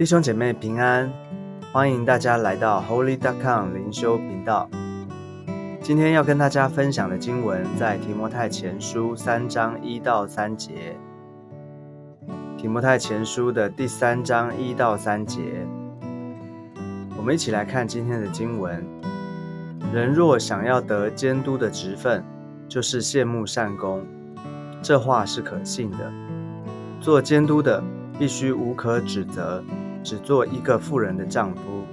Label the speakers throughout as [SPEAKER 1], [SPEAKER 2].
[SPEAKER 1] 弟兄姐妹平安，欢迎大家来到 Holy dot com 灵修频道。今天要跟大家分享的经文在提摩太前书三章一到三节。提摩太前书的第三章一到三节，我们一起来看今天的经文。人若想要得监督的职分，就是羡慕善功，这话是可信的。做监督的必须无可指责。只做一个富人的丈夫，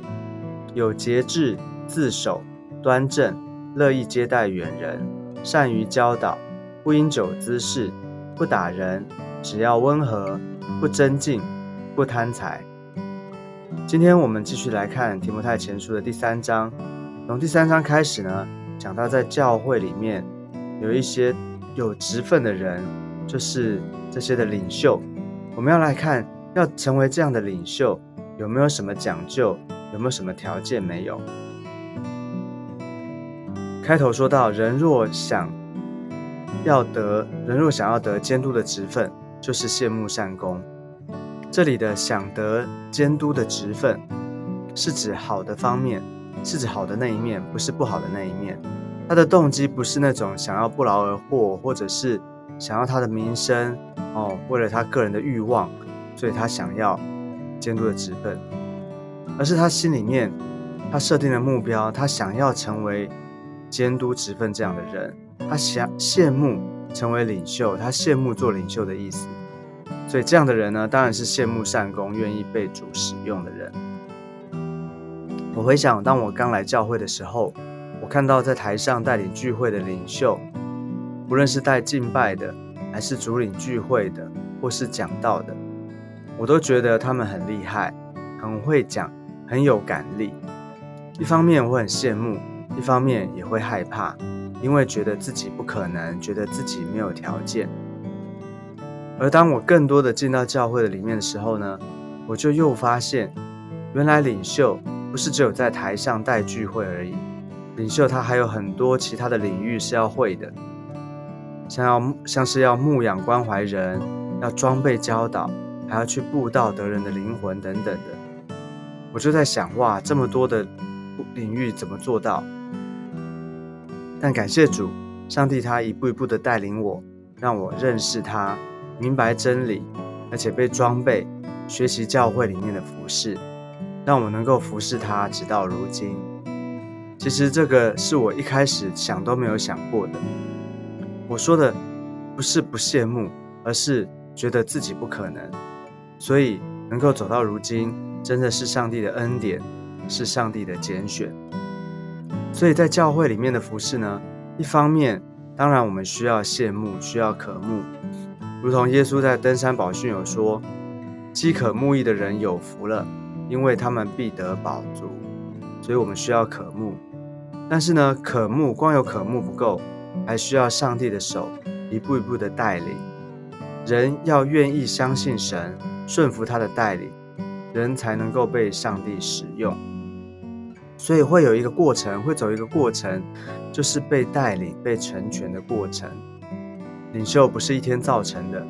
[SPEAKER 1] 有节制、自守、端正，乐意接待远人，善于教导，不饮酒滋事，不打人，只要温和，不争竞，不贪财。今天我们继续来看提摩太前书的第三章，从第三章开始呢，讲到在教会里面有一些有职分的人，就是这些的领袖，我们要来看。要成为这样的领袖，有没有什么讲究？有没有什么条件？没有。开头说到，人若想要得，人若想要得监督的职分，就是羡慕善功。这里的想得监督的职分，是指好的方面，是指好的那一面，不是不好的那一面。他的动机不是那种想要不劳而获，或者是想要他的名声哦，为了他个人的欲望。所以他想要监督的职分，而是他心里面他设定的目标，他想要成为监督职分这样的人，他想羡慕成为领袖，他羡慕做领袖的意思。所以这样的人呢，当然是羡慕善功、愿意被主使用的人。我回想，当我刚来教会的时候，我看到在台上带领聚会的领袖，不论是带敬拜的，还是主领聚会的，或是讲道的。我都觉得他们很厉害，很会讲，很有感力。一方面我很羡慕，一方面也会害怕，因为觉得自己不可能，觉得自己没有条件。而当我更多的进到教会的里面的时候呢，我就又发现，原来领袖不是只有在台上带聚会而已，领袖他还有很多其他的领域是要会的，像要像是要牧养关怀人，要装备教导。还要去布道得人的灵魂等等的，我就在想，哇，这么多的领域怎么做到？但感谢主，上帝他一步一步的带领我，让我认识他，明白真理，而且被装备，学习教会里面的服饰，让我能够服侍他，直到如今。其实这个是我一开始想都没有想过的。我说的不是不羡慕，而是觉得自己不可能。所以能够走到如今，真的是上帝的恩典，是上帝的拣选。所以在教会里面的服饰呢，一方面当然我们需要羡慕，需要渴慕，如同耶稣在登山宝训有说：“饥渴慕义的人有福了，因为他们必得饱足。”所以我们需要渴慕。但是呢，渴慕光有渴慕不够，还需要上帝的手一步一步的带领。人要愿意相信神。顺服他的带领，人才能够被上帝使用。所以会有一个过程，会走一个过程，就是被带领、被成全的过程。领袖不是一天造成的，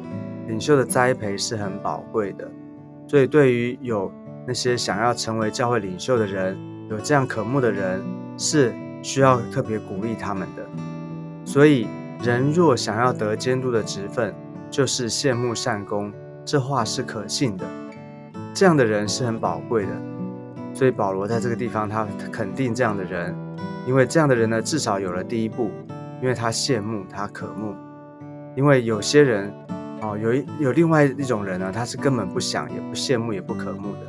[SPEAKER 1] 领袖的栽培是很宝贵的。所以，对于有那些想要成为教会领袖的人，有这样渴慕的人，是需要特别鼓励他们的。所以，人若想要得监督的职分，就是羡慕善功。这话是可信的，这样的人是很宝贵的，所以保罗在这个地方他肯定这样的人，因为这样的人呢，至少有了第一步，因为他羡慕他渴慕，因为有些人哦，有一有另外一种人呢，他是根本不想也不羡慕也不渴慕的，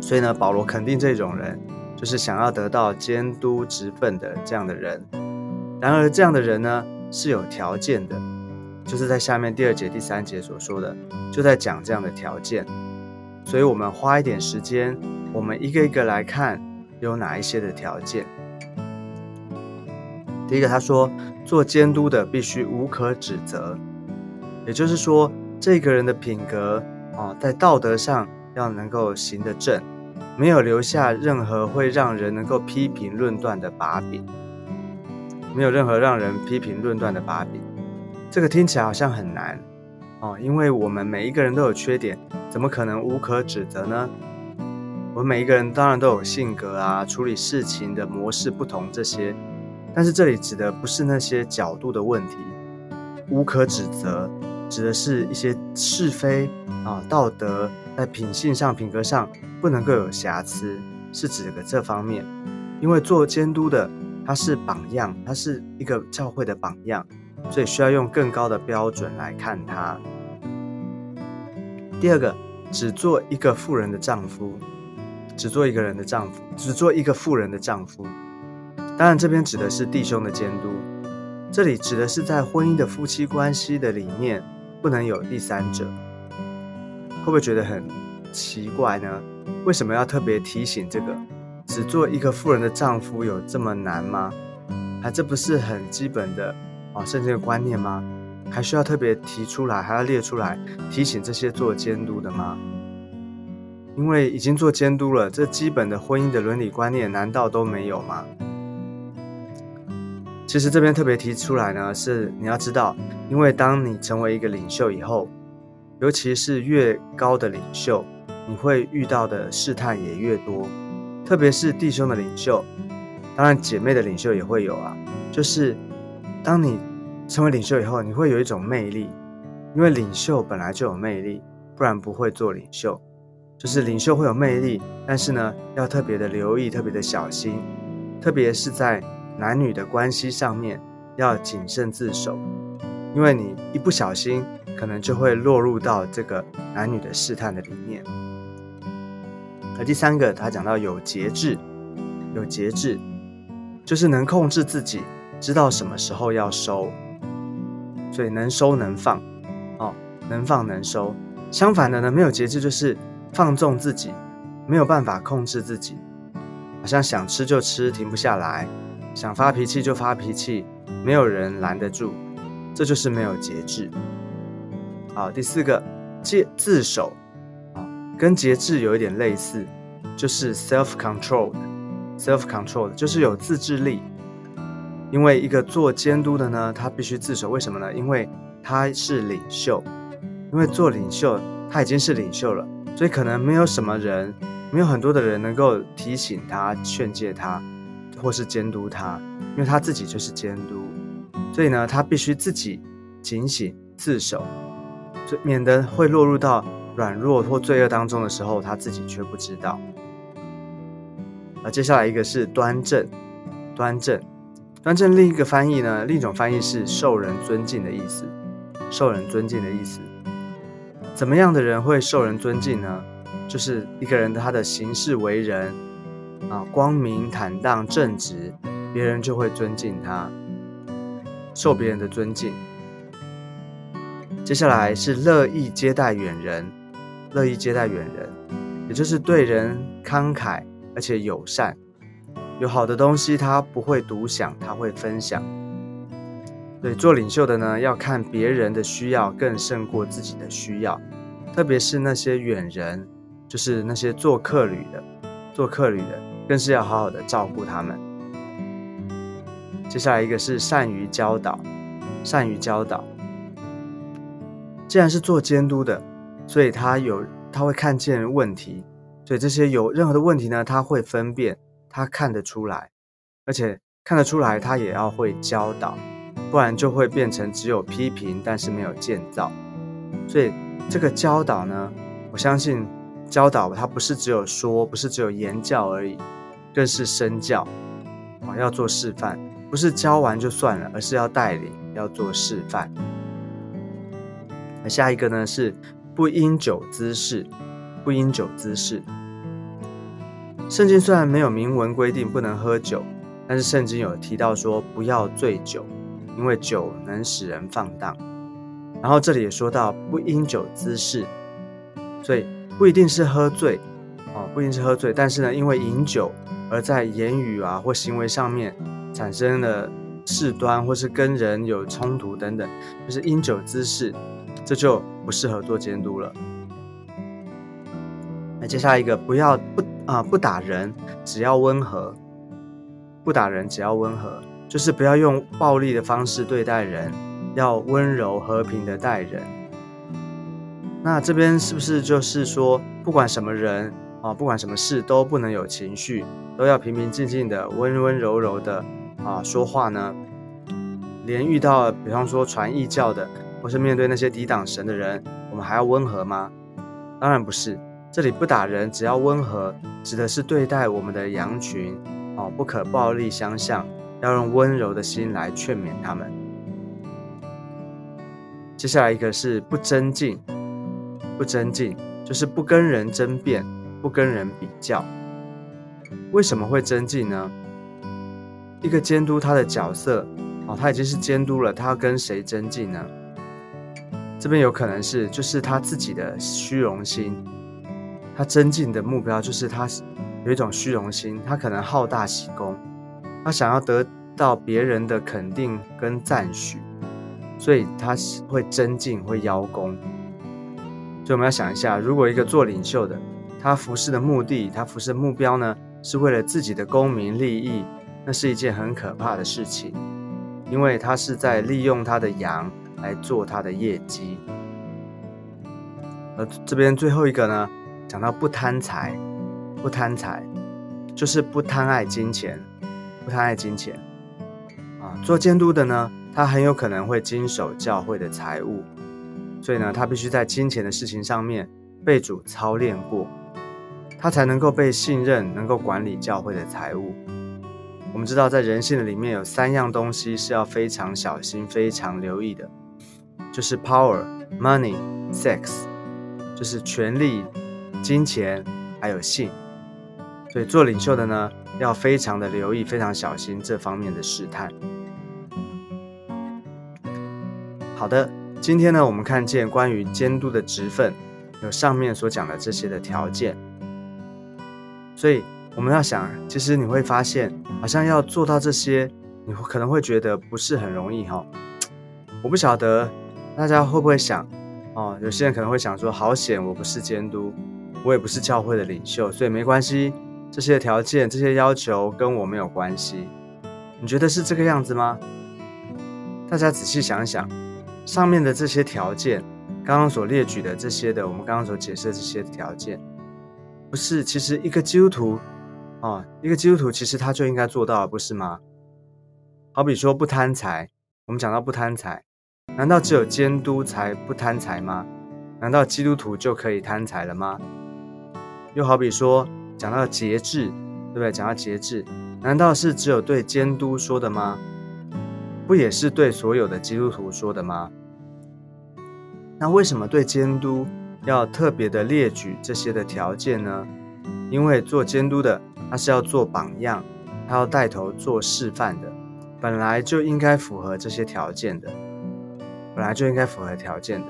[SPEAKER 1] 所以呢，保罗肯定这种人就是想要得到监督职分的这样的人，然而这样的人呢是有条件的。就是在下面第二节、第三节所说的，就在讲这样的条件，所以我们花一点时间，我们一个一个来看有哪一些的条件。第一个，他说做监督的必须无可指责，也就是说，这个人的品格啊，在道德上要能够行得正，没有留下任何会让人能够批评论断的把柄，没有任何让人批评论断的把柄。这个听起来好像很难哦，因为我们每一个人都有缺点，怎么可能无可指责呢？我们每一个人当然都有性格啊，处理事情的模式不同这些，但是这里指的不是那些角度的问题，无可指责，指的是一些是非啊、道德在品性上、品格上不能够有瑕疵，是指个这方面。因为做监督的他是榜样，他是一个教会的榜样，所以需要用更高的标准来看他。第二个，只做一个富人的丈夫，只做一个人的丈夫，只做一个富人的丈夫。当然，这边指的是弟兄的监督，这里指的是在婚姻的夫妻关系的里面不能有第三者。会不会觉得很奇怪呢？为什么要特别提醒这个？只做一个富人的丈夫有这么难吗？啊，这不是很基本的啊圣经的观念吗？还需要特别提出来，还要列出来提醒这些做监督的吗？因为已经做监督了，这基本的婚姻的伦理观念难道都没有吗？其实这边特别提出来呢，是你要知道，因为当你成为一个领袖以后，尤其是越高的领袖，你会遇到的试探也越多。特别是弟兄的领袖，当然姐妹的领袖也会有啊。就是当你成为领袖以后，你会有一种魅力，因为领袖本来就有魅力，不然不会做领袖。就是领袖会有魅力，但是呢，要特别的留意，特别的小心，特别是在男女的关系上面要谨慎自守，因为你一不小心，可能就会落入到这个男女的试探的里面。而第三个，他讲到有节制，有节制，就是能控制自己，知道什么时候要收，所以能收能放，哦，能放能收。相反的呢，没有节制就是放纵自己，没有办法控制自己，好像想吃就吃，停不下来，想发脾气就发脾气，没有人拦得住，这就是没有节制。好，第四个，戒自守。跟节制有一点类似，就是 self control，self control 就是有自制力。因为一个做监督的呢，他必须自首。为什么呢？因为他是领袖，因为做领袖他已经是领袖了，所以可能没有什么人，没有很多的人能够提醒他、劝诫他，或是监督他，因为他自己就是监督。所以呢，他必须自己警醒自首，免得会落入到。软弱或罪恶当中的时候，他自己却不知道。而接下来一个是端正，端正，端正。另一个翻译呢，另一种翻译是受人尊敬的意思，受人尊敬的意思。怎么样的人会受人尊敬呢？就是一个人他的行事为人啊，光明坦荡正直，别人就会尊敬他，受别人的尊敬。接下来是乐意接待远人。乐意接待远人，也就是对人慷慨而且友善。有好的东西，他不会独享，他会分享。对，做领袖的呢，要看别人的需要更胜过自己的需要，特别是那些远人，就是那些做客旅的，做客旅的，更是要好好的照顾他们。接下来一个是善于教导，善于教导。既然是做监督的。所以他有，他会看见问题，所以这些有任何的问题呢，他会分辨，他看得出来，而且看得出来，他也要会教导，不然就会变成只有批评，但是没有建造。所以这个教导呢，我相信教导他不是只有说，不是只有言教而已，更是身教啊，要做示范，不是教完就算了，而是要带领，要做示范。那下一个呢是。不因酒滋事，不因酒滋事。圣经虽然没有明文规定不能喝酒，但是圣经有提到说不要醉酒，因为酒能使人放荡。然后这里也说到不因酒滋事，所以不一定是喝醉哦，不一定是喝醉，但是呢，因为饮酒而在言语啊或行为上面产生了事端，或是跟人有冲突等等，就是因酒滋事。这就不适合做监督了。接下来一个，不要不啊不打人，只要温和。不打人，只要温和，就是不要用暴力的方式对待人，要温柔和平的待人。那这边是不是就是说，不管什么人啊，不管什么事，都不能有情绪，都要平平静静的、温温柔柔的啊说话呢？连遇到比方说传异教的，或是面对那些抵挡神的人，我们还要温和吗？当然不是。这里不打人，只要温和，指的是对待我们的羊群哦，不可暴力相向，要用温柔的心来劝勉他们。接下来一个是不争竞，不争竞就是不跟人争辩，不跟人比较。为什么会争竞呢？一个监督他的角色哦，他已经是监督了，他要跟谁争竞呢？这边有可能是就是他自己的虚荣心。他增进的目标就是他有一种虚荣心，他可能好大喜功，他想要得到别人的肯定跟赞许，所以他是会增进，会邀功。所以我们要想一下，如果一个做领袖的，他服侍的目的，他服侍的目标呢，是为了自己的功名利益，那是一件很可怕的事情，因为他是在利用他的羊来做他的业绩。而这边最后一个呢？讲到不贪财，不贪财，就是不贪爱金钱，不贪爱金钱啊。做监督的呢，他很有可能会经手教会的财务，所以呢，他必须在金钱的事情上面被主操练过，他才能够被信任，能够管理教会的财务。我们知道，在人性的里面有三样东西是要非常小心、非常留意的，就是 power、money、sex，就是权力。金钱还有性，所以做领袖的呢，要非常的留意，非常小心这方面的试探。好的，今天呢，我们看见关于监督的职分，有上面所讲的这些的条件。所以我们要想，其实你会发现，好像要做到这些，你可能会觉得不是很容易哈。我不晓得大家会不会想，哦，有些人可能会想说，好险我不是监督。我也不是教会的领袖，所以没关系。这些条件、这些要求跟我没有关系。你觉得是这个样子吗？大家仔细想想，上面的这些条件，刚刚所列举的这些的，我们刚刚所解释的这些条件，不是？其实一个基督徒啊，一个基督徒其实他就应该做到，不是吗？好比说不贪财，我们讲到不贪财，难道只有监督才不贪财吗？难道基督徒就可以贪财了吗？又好比说，讲到节制，对不对？讲到节制，难道是只有对监督说的吗？不也是对所有的基督徒说的吗？那为什么对监督要特别的列举这些的条件呢？因为做监督的，他是要做榜样，他要带头做示范的，本来就应该符合这些条件的，本来就应该符合条件的。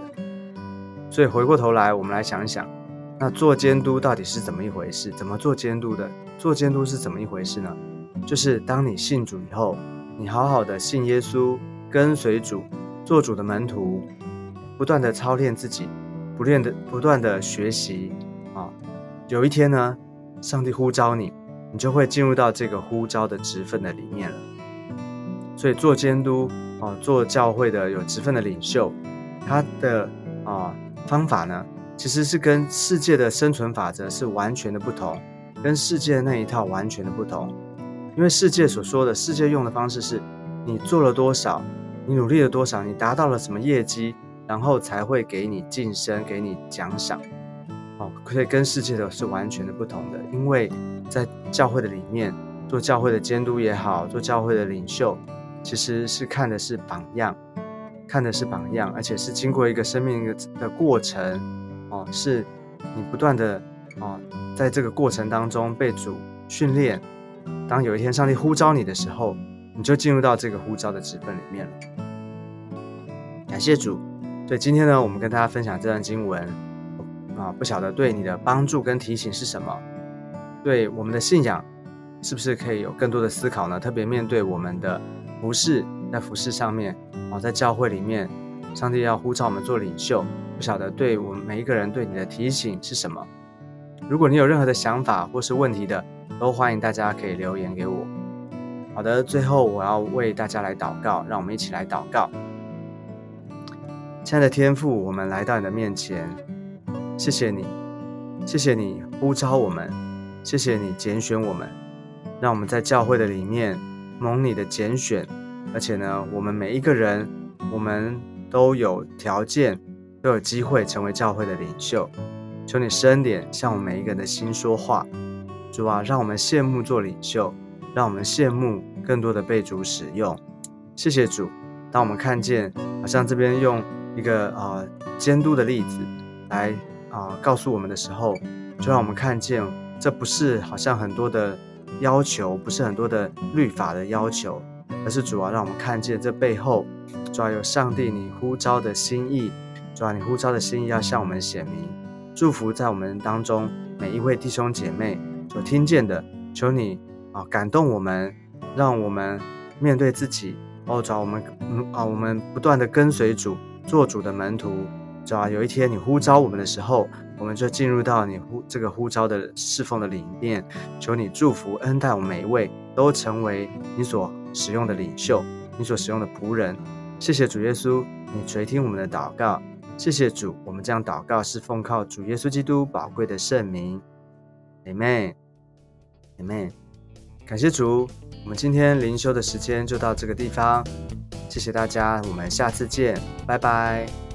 [SPEAKER 1] 所以回过头来，我们来想想。那做监督到底是怎么一回事？怎么做监督的？做监督是怎么一回事呢？就是当你信主以后，你好好的信耶稣，跟随主，做主的门徒，不断的操练自己，不练的不断的学习啊。有一天呢，上帝呼召你，你就会进入到这个呼召的职分的里面了。所以做监督啊，做教会的有职分的领袖，他的啊方法呢？其实是跟世界的生存法则是完全的不同，跟世界的那一套完全的不同。因为世界所说的世界用的方式是，你做了多少，你努力了多少，你达到了什么业绩，然后才会给你晋升，给你奖赏。哦，可以跟世界的是完全的不同的。因为在教会的里面，做教会的监督也好，做教会的领袖，其实是看的是榜样，看的是榜样，而且是经过一个生命的过程。哦，是你不断的哦，在这个过程当中被主训练。当有一天上帝呼召你的时候，你就进入到这个呼召的职分里面了。感谢主。所以今天呢，我们跟大家分享这段经文啊，不晓得对你的帮助跟提醒是什么？对我们的信仰是不是可以有更多的思考呢？特别面对我们的服饰，在服饰上面哦，在教会里面，上帝要呼召我们做领袖。不晓得对我们每一个人对你的提醒是什么？如果你有任何的想法或是问题的，都欢迎大家可以留言给我。好的，最后我要为大家来祷告，让我们一起来祷告。亲爱的天父，我们来到你的面前，谢谢你，谢谢你呼召我们，谢谢你拣选我们，让我们在教会的里面蒙你的拣选，而且呢，我们每一个人，我们都有条件，都有机会成为教会的领袖。求你深点向我们每一个人的心说话，主啊，让我们羡慕做领袖，让我们羡慕更多的被主使用。谢谢主，当我们看见好像这边用一个呃监督的例子来啊告诉我们的时候，就让我们看见这不是好像很多的要求，不是很多的律法的要求，而是主要让我们看见这背后主啊有上帝你呼召的心意，主啊你呼召的心意要向我们显明。祝福在我们当中每一位弟兄姐妹所听见的，求你啊感动我们，让我们面对自己哦，找，我们嗯啊我们不断的跟随主，做主的门徒，主啊，有一天你呼召我们的时候，我们就进入到你呼这个呼召的侍奉的里面。求你祝福恩待我们每一位，都成为你所使用的领袖，你所使用的仆人。谢谢主耶稣，你垂听我们的祷告。谢谢主，我们这样祷告是奉靠主耶稣基督宝贵的圣名，Amen，Amen。感谢主，我们今天灵修的时间就到这个地方，谢谢大家，我们下次见，拜拜。